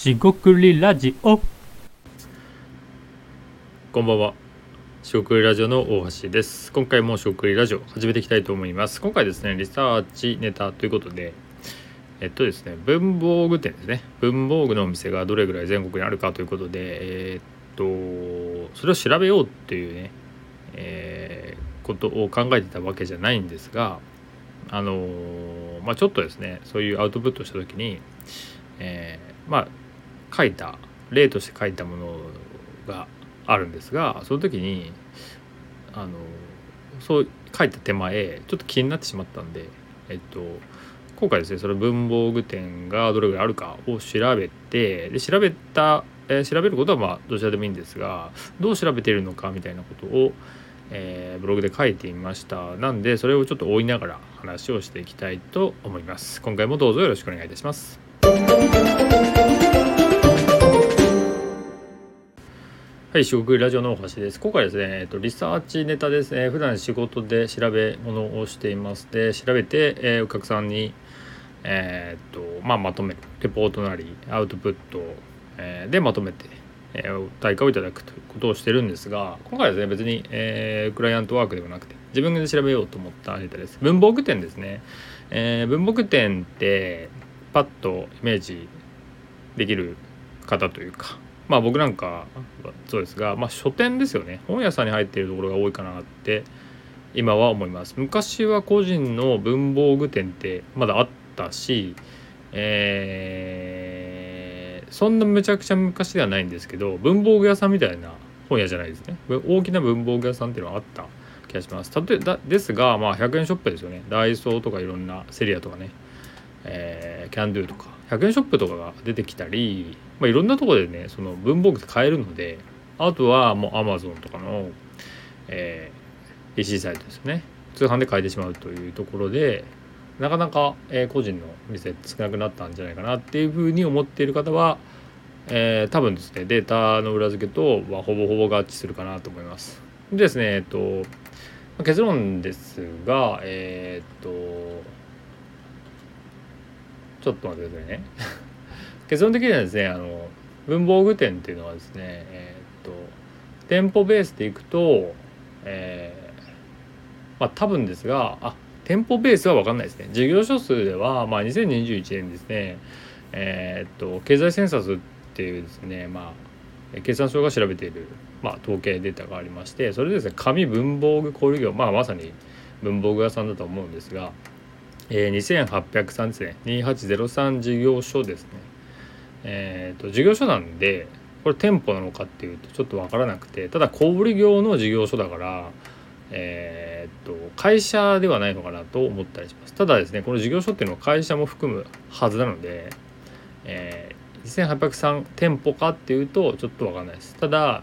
しごくりラジオこんばんは。しごくりラジオの大橋です。今回もしごくりラジオ始めていきたいと思います。今回ですね、リサーチネタということで、えっとですね、文房具店ですね。文房具のお店がどれぐらい全国にあるかということで、えーっと、それを調べようっていうね、えーことを考えてたわけじゃないんですが、あのまあちょっとですね、そういうアウトプットした時に、えーまあ書いた例として書いたものがあるんですがその時にあのそう書いた手前ちょっと気になってしまったんでえっと今回ですねその文房具店がどれぐらいあるかを調べてで調べた、えー調べることはまあどちらでもいいんですがどう調べているのかみたいなことを、えーブログで書いてみました。なんでそれをちょっと追いながら話をしていきたいと思います。今回もどうぞよろしくお願いいたします。はい、四国ラジオの大橋です。今回ですね、えっと、リサーチネタですね。普段仕事で調べ物をしています。で、調べて、えーお客さんに、えーっと、まあ、まとめる。レポートなり、アウトプット、えーでまとめて、えー対価をいただくということをしてるんですが、今回はですね、別に、えークライアントワークではなくて、自分で調べようと思ったネタです。文房具店ですね。えー文房具店って、パッとイメージできる方というか、まあ僕なんかそうですが、まあ、書店ですよね。本屋さんに入っているところが多いかなって今は思います。昔は個人の文房具店ってまだあったしえーそんなむちゃくちゃ昔ではないんですけど文房具屋さんみたいな本屋じゃないですね。大きな文房具屋さんっていうのはあった気がします。例えだですがまあ100円ショップですよね。ダイソーとかいろんなセリアとかね。えーキャンドゥとか。100円ショップとかが出てきたり、まあ、いろんなところでねその文房具って買えるのであとはもうアマゾンとかの、えー EC サイトですね通販で買えてしまうというところでなかなか、えー個人の店少なくなったんじゃないかなっていうふうに思っている方は、えー多分ですねデータの裏付けとはほぼほぼ合致するかなと思います。でですねえっと結論ですがえーっとちょっと待ってくださいね。結論的にはですねあの文房具店っていうのはですねえーっと店舗ベースでいくとえーまあ多分ですがあ店舗ベースは分かんないですね。事業所数では、まあ、2021年ですね。えーっと経済センサスっていうですねまあ経産省が調べている、まあ、統計データがありましてそれでですね紙文房具小売業まあまさに文房具屋さんだと思うんですがえー、2803ですね2803事業所ですね。えー、と事業所なんでこれ店舗なのかっていうとちょっと分からなくてただ小売業の事業所だからえー、と会社ではないのかなと思ったりします。ただですねこの事業所っていうのは会社も含むはずなので、えー、2803店舗かっていうとちょっと分かんないです。ただ、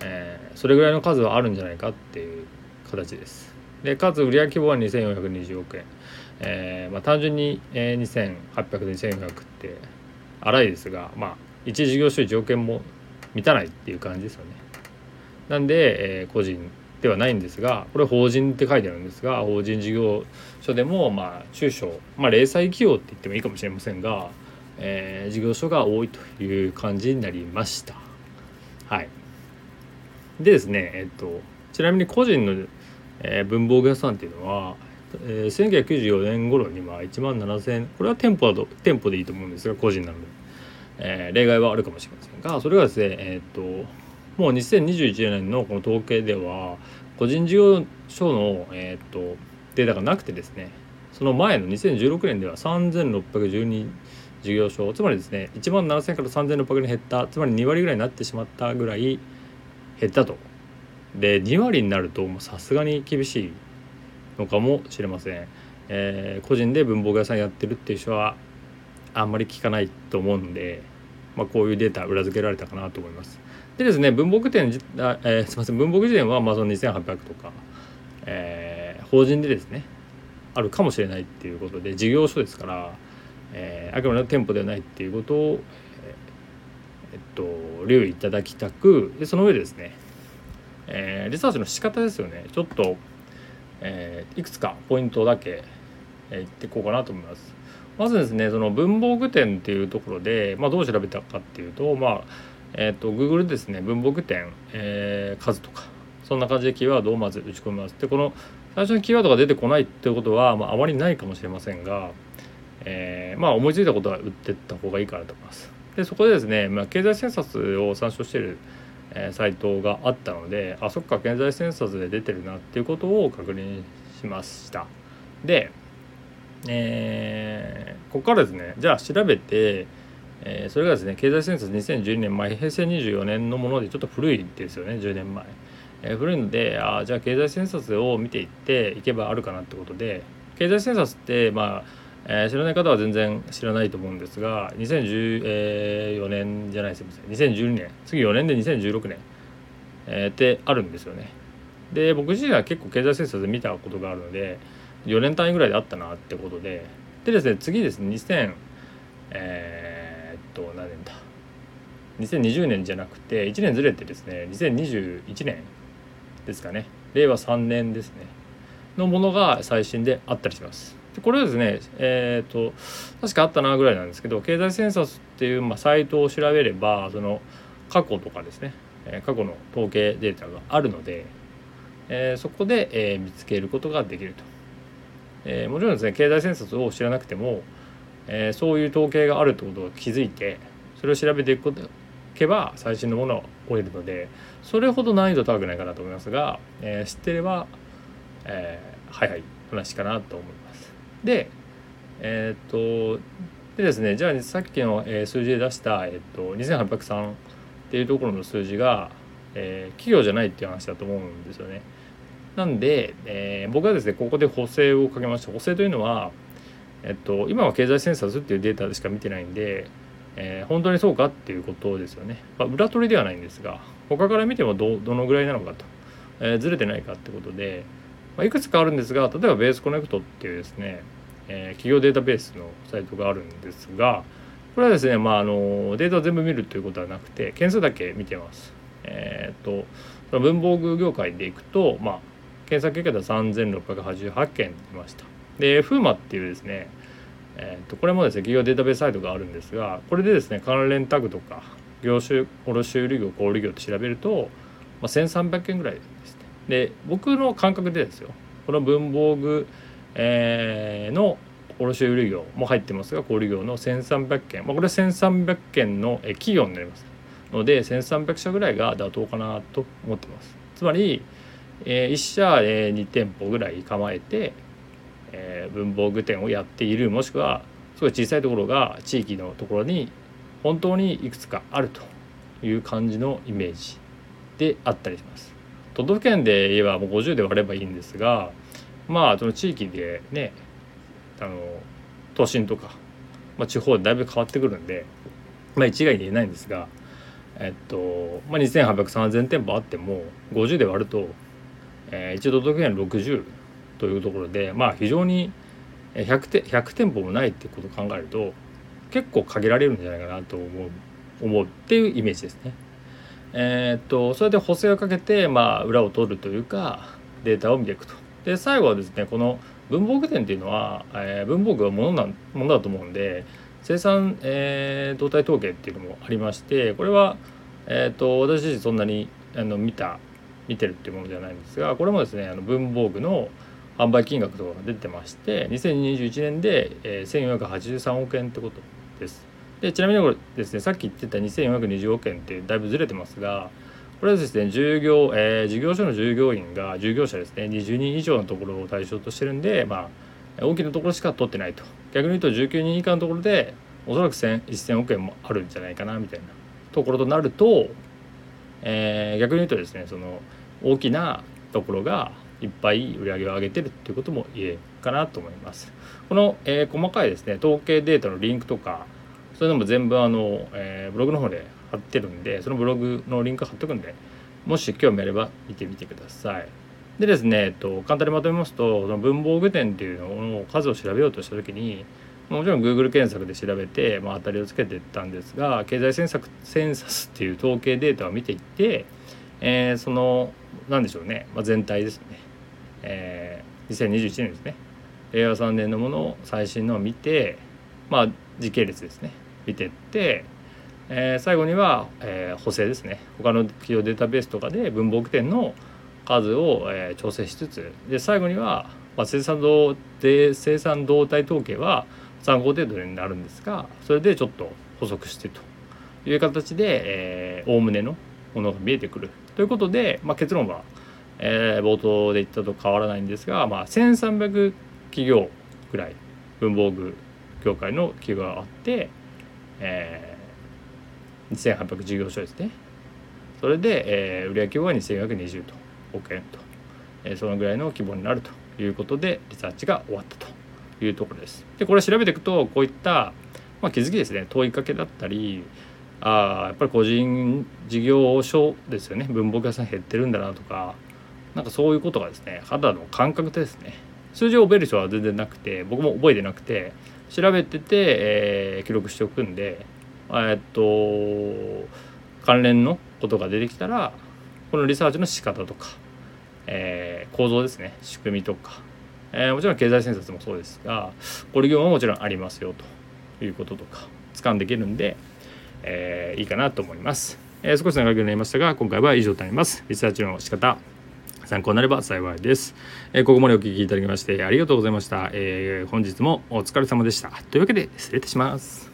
えーそれぐらいの数はあるんじゃないかっていう形です。でかつ売上規模は2420億円。えーまあ、単純に、えー、2800で2400って荒いですが、まあ、一事業所1億円も満たないっていう感じですよね。なんで、えー個人ではないんですがこれ法人って書いてあるんですが法人事業所でも、まあ、中小、まあ、零細企業って言ってもいいかもしれませんが、えー事業所が多いという感じになりました。はい、でですね、えっと、ちなみに個人の、えー文房具屋さんっていうのはえー1994年頃には1万7000これは店舗だと店舗でいいと思うんですが個人なので、えー例外はあるかもしれませんがそれがですねえーっともう2021年のこの統計では個人事業所の、えっとデータがなくてですねその前の2016年では3612事業所つまりですね1万7000から3600に減ったつまり2割ぐらいになってしまったぐらい減ったと。で2割になるともうさすがに厳しいのかもしれません、えー個人で文房具屋さんやってるっていう人はあんまり聞かないと思うんで、まあ、こういうデータ裏付けられたかなと思います。でですね文房具店あ、えーすいません。文房具店はまあその2800とか、えー法人でですねあるかもしれないっていうことで事業所ですから、えーあくまでも店舗ではないっていうことを、ええっと留意いただきたくでその上でですね、えーリサーチの仕方ですよね。ちょっとえーいくつかポイントだけ、えー言っていこうかなと思います。まずですねその文房具店っていうところで、まあ、どう調べたかっていうとまあえっ、ー、と Google ですね文房具店、えー、数とかそんな感じでキーワードをまず打ち込みますでこの最初にキーワードが出てこないっていうことは、まあ、あまりないかもしれませんが、えー、まあ思いついたことは打ってった方がいいかなと思いますでそこでですね、まあ、経済センサスを参照しているえサイトがあったのであそっか経済センサスで出てるなっていうことを確認しました。で、えー、ここからですねじゃあ調べて、えー、それがですね経済センサス2012年前平成24年のものでちょっと古いですよね10年前、えー、古いのであじゃあ経済センサスを見ていっていけばあるかなってことで経済センサスってまあえー、知らない方は全然知らないと思うんですが2014年じゃないすみません。2012年。次4年で2016年、えー、ってあるんですよね。で僕自身は結構経済政策で見たことがあるので4年単位ぐらいであったなってことで。でですね次ですね2000えー、っと何年だ。2020年じゃなくて1年ずれてですね2021年ですかね。令和3年ですね。のものが最新であったりします。でこれはですねえっ、ー、と確かあったなぐらいなんですけど経済センサスっていう、まあ、サイトを調べればその過去とかですね、え過去の統計データがあるので、え、そこで、え、見つけることができると、えもちろんですね経済センサスを知らなくても、えそういう統計があるってことを気づいてそれを調べていくことけば最新のものを追えるのでそれほど難易度高くないかなと思いますが、え知ってれば、えはいはい話かなと思います。でえっ、とでですねじゃあさっきの、数字で出した、えーと、2803っていうところの数字が、えー、企業じゃないっていう話だと思うんですよね。なんで、えー、僕はですねここで補正をかけました補正というのは、えっと、今は経済センサスっていうデータでしか見てないんで、えー、本当にそうかっていうことですよね、まあ、裏取りではないんですが他から見てもどどのぐらいなのかと、えー、ずれてないかってことで、まあ、いくつかあるんですが例えばベースコネクトっていうですね、えー、企業データベースのサイトがあるんですがこれはですね、まあ、あのデータを全部見るということはなくて件数だけ見てます。えっ、とその文房具業界でいくと、まあ、検索結果では3688件出ました。で FUMA っていうですねえー、とこれもですね企業データベースサイトがあるんですがこれでですね関連タグとか業種卸売業小売業って調べると、まあ、1300件ぐらいですで僕の感覚でですよ。この文房具、えー、の卸売業も入ってますが小売業の1300件、まあ、これは1300件の企業になります。ので1300社ぐらいが妥当かなと思ってます。つまり、えー、1社、えー、2店舗ぐらい構えて、えー、文房具店をやっている。もしくはすごい小さいところが地域のところに本当にいくつかあるという感じのイメージであったりします。都道府県で言えばもう50で割ればいいんですがまあその地域でねあの都心とか、まあ、地方でだいぶ変わってくるんで、まあ、一概に言えないんですが、えっとまあ、28003000店舗あっても50で割ると、えー、一度都道府県60というところでまあ非常に 100, て100店舗もないってことを考えると結構限られるんじゃないかなと思う思うっていうイメージですね。えー、っとそれで補正をかけて、まあ、裏を取るというかデータを見ていくと。で最後はですねこの文房具店っていうのは、えー、文房具はものなものだと思うんで生産、えー、動態統計っていうのもありましてこれは、えーと、私自身そんなにあの見た見てるっていうものではないんですがこれもですねあの文房具の販売金額とかが出てまして2021年で、えー、1483億円ってことです。でちなみにこれですねさっき言ってた2420億円ってだいぶずれてますがこれはですね従業、えー、事業所の従業員が従業者ですね20人以上のところを対象としてるんでまあ大きなところしか取ってないと逆に言うと19人以下のところでおそらく1000億円もあるんじゃないかなみたいなところとなると、えー、逆に言うとですねその大きなところがいっぱい売り上げを上げてるっていうことも言えるかなと思います。この、えー、細かいですね統計データのリンクとかそういうのも全部あの、えー、ブログの方で貼ってるんでそのブログのリンク貼っとくんでもし興味あれば見てみてください。でですね、えっと、簡単にまとめますとその文房具店っていうのを数を調べようとした時にもちろん Google 検索で調べて、まあ、当たりをつけていったんですが経済センサセンサスっていう統計データを見ていって、えー、その何でしょうね、まあ、全体ですね、えー、2021年ですね。令和3年のものを最新のを見てまあ、時系列ですね。見てって、えー、最後には、えー、補正ですね。他の企業データベースとかで文房具店の数を、えー、調整しつつで最後には、まあ、生産動で生産動態統計は参考程度になるんですがそれでちょっと補足してという形でおおむねのものが見えてくる。ということで、まあ、結論は、えー、冒頭で言ったと変わらないんですが、まあ、1300企業ぐらい文房具業界の企業があって、えー、2800事業所ですね。それで、えー、売上規模は2420と億円と、えー、そのぐらいの規模になるということでリサーチが終わったというところです。でこれ調べていくとこういった、まあ、気づきですね。問いかけだったりあやっぱり個人事業所ですよね。文房具屋さん減ってるんだなとかなんかそういうことがですね肌の感覚ですね。数字を覚える人は全然なくて僕も覚えてなくて調べてて、えー、記録しておくんでえっと関連のことが出てきたらこのリサーチの仕方とか、えー、構造ですね。仕組みとか、えー、もちろん経済政策もそうですがご利用ももちろんありますよということとか掴んでいけるんでえー、いいかなと思います、えー、少し長くなりましたが今回は以上となります。リサーチの仕方。参考になれば幸いです、えー、ここまでお聞きいただきましてありがとうございました、え本日もお疲れ様でした。というわけで失礼いたします。